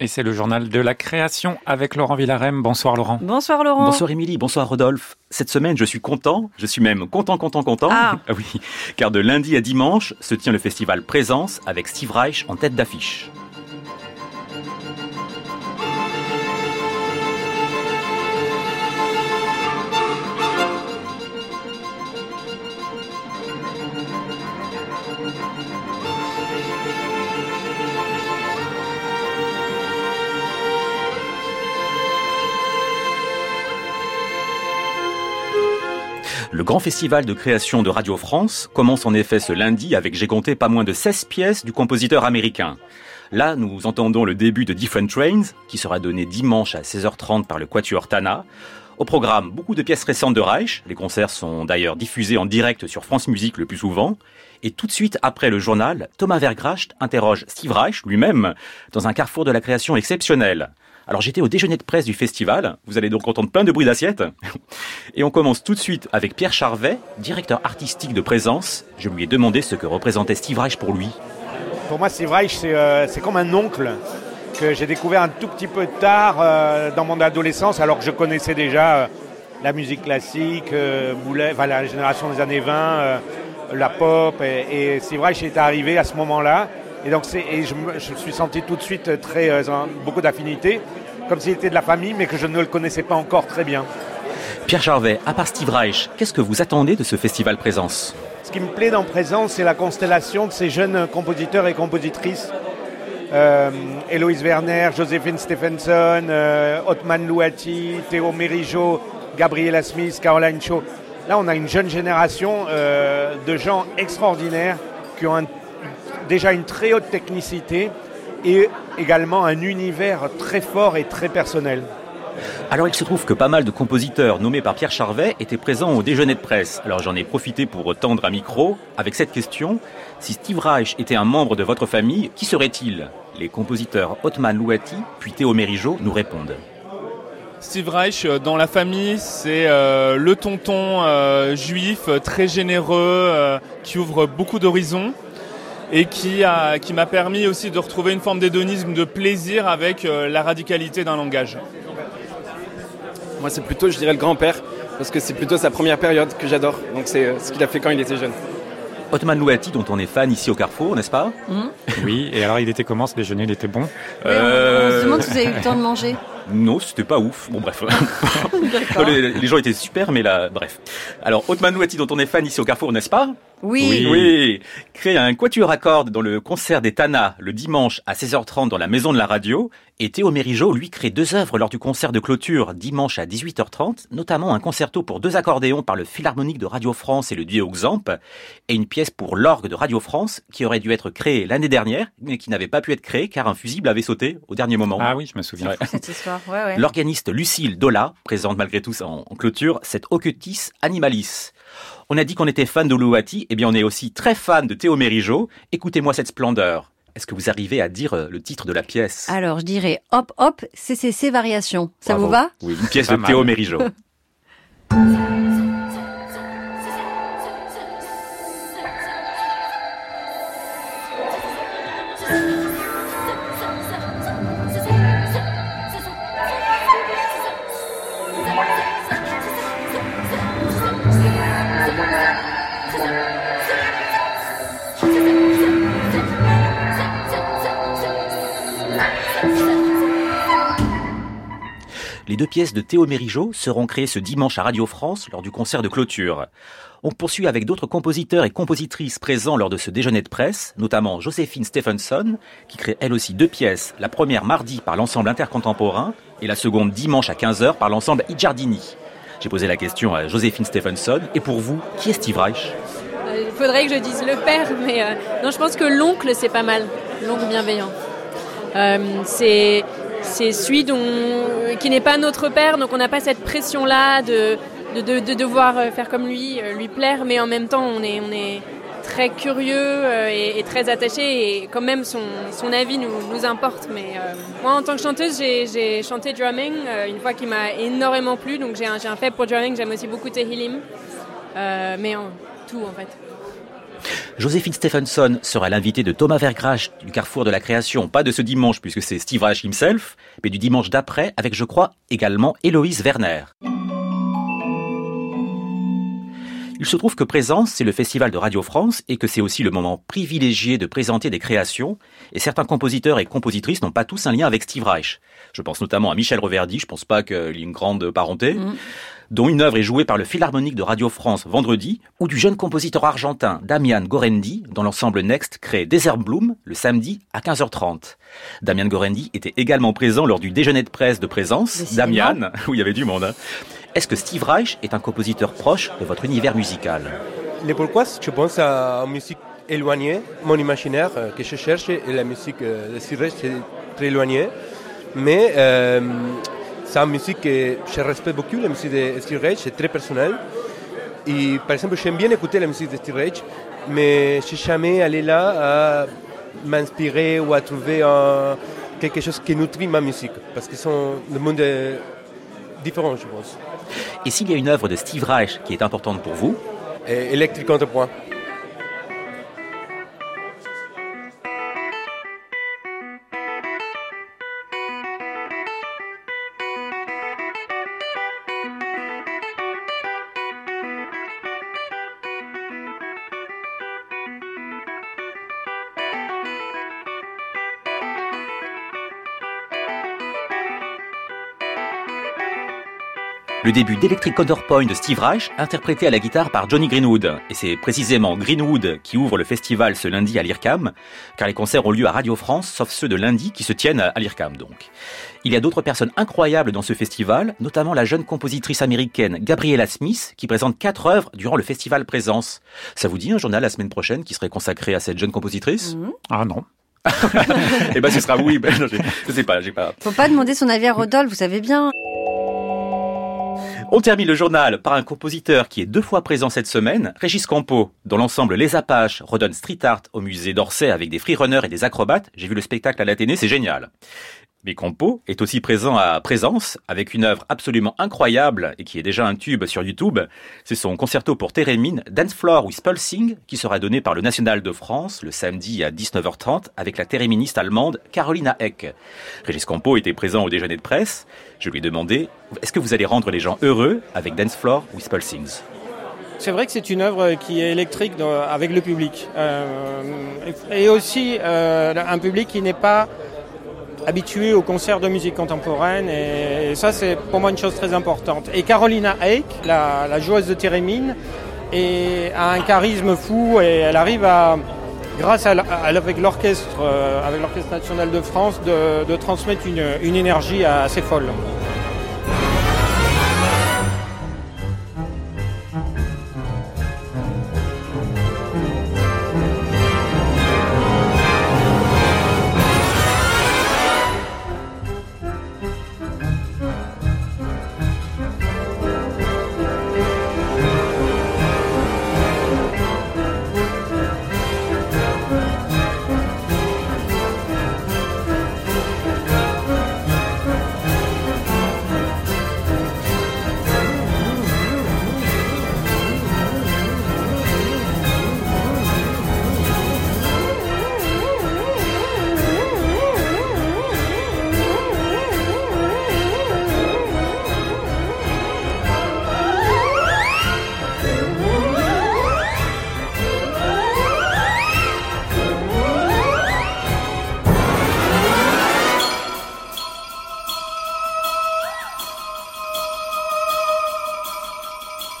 et c'est le journal de la création avec Laurent Villarem. Bonsoir Laurent. Bonsoir Laurent. Bonsoir Émilie, bonsoir Rodolphe. Cette semaine, je suis content, je suis même content, content, content. Ah. oui, car de lundi à dimanche se tient le festival Présence avec Steve Reich en tête d'affiche. Le grand festival de création de Radio France commence en effet ce lundi avec, j'ai compté, pas moins de 16 pièces du compositeur américain. Là, nous entendons le début de Different Trains, qui sera donné dimanche à 16h30 par le Quatuor Tana. Au programme, beaucoup de pièces récentes de Reich. Les concerts sont d'ailleurs diffusés en direct sur France Musique le plus souvent. Et tout de suite après le journal, Thomas Vergracht interroge Steve Reich lui-même dans un carrefour de la création exceptionnel. Alors j'étais au déjeuner de presse du festival, vous allez donc entendre plein de bruits d'assiettes. Et on commence tout de suite avec Pierre Charvet, directeur artistique de Présence. Je lui ai demandé ce que représentait Steve Reich pour lui. Pour moi, Steve Reich, c'est euh, comme un oncle que j'ai découvert un tout petit peu tard euh, dans mon adolescence, alors que je connaissais déjà euh, la musique classique, la génération des années 20, euh, la pop, et, et Steve Reich est arrivé à ce moment-là. Et donc, c'est- et je, me, je suis senti tout de suite très, euh, beaucoup d'affinité, comme s'il était de la famille, mais que je ne le connaissais pas encore très bien. Pierre Charvet, à part Steve Reich, qu'est-ce que vous attendez de ce festival Présence? Ce qui me plaît dans Présence, c'est la constellation de ces jeunes compositeurs et compositrices. Euh, Héloïse Werner, Joséphine Stephenson, euh, Otman Louati, Théo Mérigeau, Gabriela Smith, Caroline Shaw. Là, on a une jeune génération euh, de gens extraordinaires qui ont un- déjà une très haute technicité et également un univers très fort et très personnel. Alors il se trouve que pas mal de compositeurs nommés par Pierre Charvet étaient présents au déjeuner de presse. Alors j'en ai profité pour tendre un micro avec cette question. Si Steve Reich était un membre de votre famille, qui serait-il? Les compositeurs Otman Louati puis Théo Mérigeau nous répondent. Steve Reich, euh, dans la famille, c'est euh, le tonton euh, juif très généreux euh, qui ouvre beaucoup d'horizons et qui a- qui m'a permis aussi de retrouver une forme d'hédonisme, de plaisir avec euh, la radicalité d'un langage. Moi, c'est plutôt, je dirais, le grand-père, parce que c'est plutôt sa première période que j'adore. Donc, c'est euh, ce qu'il a fait quand il était jeune. Otman Louati, dont on est fan ici au Carrefour, n'est-ce pas? Oui, et alors il était comment ce déjeuner? Il était bon? Oui, on, on se demande si vous avez eu le temps de manger. Non, c'était pas ouf. Bon, bref. les, les gens étaient super, mais là, bref. Alors, Otman Louati, dont on est fan ici au Carrefour, n'est-ce pas? Oui. Oui. Crée un quatuor à cordes dans le concert des Tana le dimanche à 16h30 dans la maison de la radio. Et Théo Mérigeau, lui, crée deux œuvres lors du concert de clôture dimanche à 18h30, notamment un concerto pour deux accordéons par le Philharmonique de Radio France et le duo Xamp, et une pièce pour l'orgue de Radio France qui aurait dû être créée l'année dernière, mais qui n'avait pas pu être créée car un fusible avait sauté au dernier moment. Ah oui, je me souviens. Cette histoire, ouais, ouais. L'organiste Lucille Dola présente malgré tout en, en clôture cette Ocutis Animalis. On a dit qu'on était fan de Louati, et bien on est aussi très fan de Théo Mérigeau. Écoutez-moi cette splendeur. Est-ce que vous arrivez à dire euh, le titre de la pièce? Alors, je dirais hop, hop, CCC variation. Ça Bravo. vous va? Oui, une pièce de. Théo Mérigeau. Les deux pièces de Théo Mérigeau seront créées ce dimanche à Radio France lors du concert de clôture. On poursuit avec d'autres compositeurs et compositrices présents lors de ce déjeuner de presse, notamment Joséphine Stephenson, qui crée elle aussi deux pièces, la première mardi par l'ensemble intercontemporain et la seconde dimanche à 15h par l'ensemble I Giardini. J'ai posé la question à Joséphine Stephenson, et pour vous, qui est Steve Reich? Euh, Il faudrait que je dise le père, mais euh, non, je pense que l'oncle, c'est pas mal. L'oncle bienveillant. Euh, c'est c'est celui dont, qui n'est pas notre père, donc on n'a pas cette pression-là de, de, de, de devoir euh, faire comme lui, euh, lui plaire, mais en même temps, on est, on est très curieux euh, et, et très attaché, et quand même, son, son avis nous, nous importe. Mais moi, en tant que chanteuse, j'ai j'ai chanté drumming, une fois qui m'a énormément plu, donc j'ai un, j'ai un faible pour drumming, j'aime aussi beaucoup Tehilim, euh, mais en, tout en fait. Joséphine Stephenson sera l'invitée de Thomas Vergrache du Carrefour de la Création, pas de ce dimanche puisque c'est Steve Reich himself, mais du dimanche d'après avec, je crois, également Héloïse Werner. Il se trouve que Présence, c'est le festival de Radio France et que c'est aussi le moment privilégié de présenter des créations. Et certains compositeurs et compositrices n'ont pas tous un lien avec Steve Reich. Je pense notamment à Michel Reverdy, je pense pas qu'il y ait une grande parenté. Mm. dont une œuvre est jouée par le Philharmonique de Radio France vendredi, ou du jeune compositeur argentin Damian Gorendi, dont l'ensemble Next crée Desert Bloom le samedi à 15h30. Damian Gorendi était également présent lors du déjeuner de presse de présence. Damian, où il y avait du monde. Hein. Est-ce que Steve Reich est un compositeur proche de votre univers musical Les pourquoi je pense à une musique éloignée. Mon imaginaire euh, que je cherche et la musique euh, de Steve Reich, c'est très éloigné. Mais euh, c'est une musique que je respecte beaucoup, la musique de Steve Reich, c'est très personnel. Et par exemple, j'aime bien écouter la musique de Steve Reich, mais je n'ai jamais allé là à m'inspirer ou à trouver quelque chose qui nutrit ma musique. Parce que sont, le monde différent, je pense. Et s'il y a une œuvre de Steve Reich qui est importante pour vous Électrique Contrepoint. Le début d'Electric Counterpoint de Steve Reich, interprété à la guitare par Johnny Greenwood. Et c'est précisément Greenwood qui ouvre le festival ce lundi à l'IRCAM, car les concerts ont lieu à Radio France, sauf ceux de lundi qui se tiennent à l'IRCAM donc. Il y a d'autres personnes incroyables dans ce festival, notamment la jeune compositrice américaine Gabriella Smith, qui présente quatre œuvres durant le festival Présence. Ça vous dit un journal la semaine prochaine qui serait consacré à cette jeune compositrice? Mmh. Ah non. eh ben ce sera oui, ben, je, je sais pas, j'ai pas. Faut pas demander son avis à Rodolphe, vous savez bien. On termine le journal par un compositeur qui est deux fois présent cette semaine, Régis Campo, dont l'ensemble Les Apaches redonne street art au musée d'Orsay avec des freerunners et des acrobates. J'ai vu le spectacle à l'Athénée, c'est génial. Mais Campo est aussi présent à Présence avec une œuvre absolument incroyable et qui est déjà un tube sur YouTube. C'est son concerto pour Térémine, Dance Floor with qui sera donné par le National de France le samedi à 19h30 avec la téréministe allemande Carolina Eck. Régis Campo était présent au déjeuner de presse. Je lui ai demandé, est-ce que vous allez rendre les gens heureux avec Dance Floor with c'est vrai que c'est une œuvre qui est électrique avec le public. Euh, et aussi euh, un public qui n'est pas habitué aux concerts de musique contemporaine et, ça c'est pour moi une chose très importante. Et Carolina Eik, la, joueuse de Térémine, a un charisme fou et elle arrive à, grâce à, avec l'orchestre, euh, avec l'orchestre national de France, de, transmettre une énergie assez folle.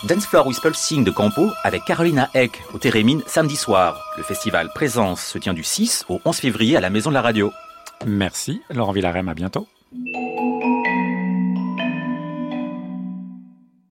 Dance Floor Whistle Sing de Campo avec Carolina Eck au Térémine samedi soir. Le festival Présence se tient du 6 au 11 février à la Maison de la Radio. Merci, Laurent Villarem, à bientôt.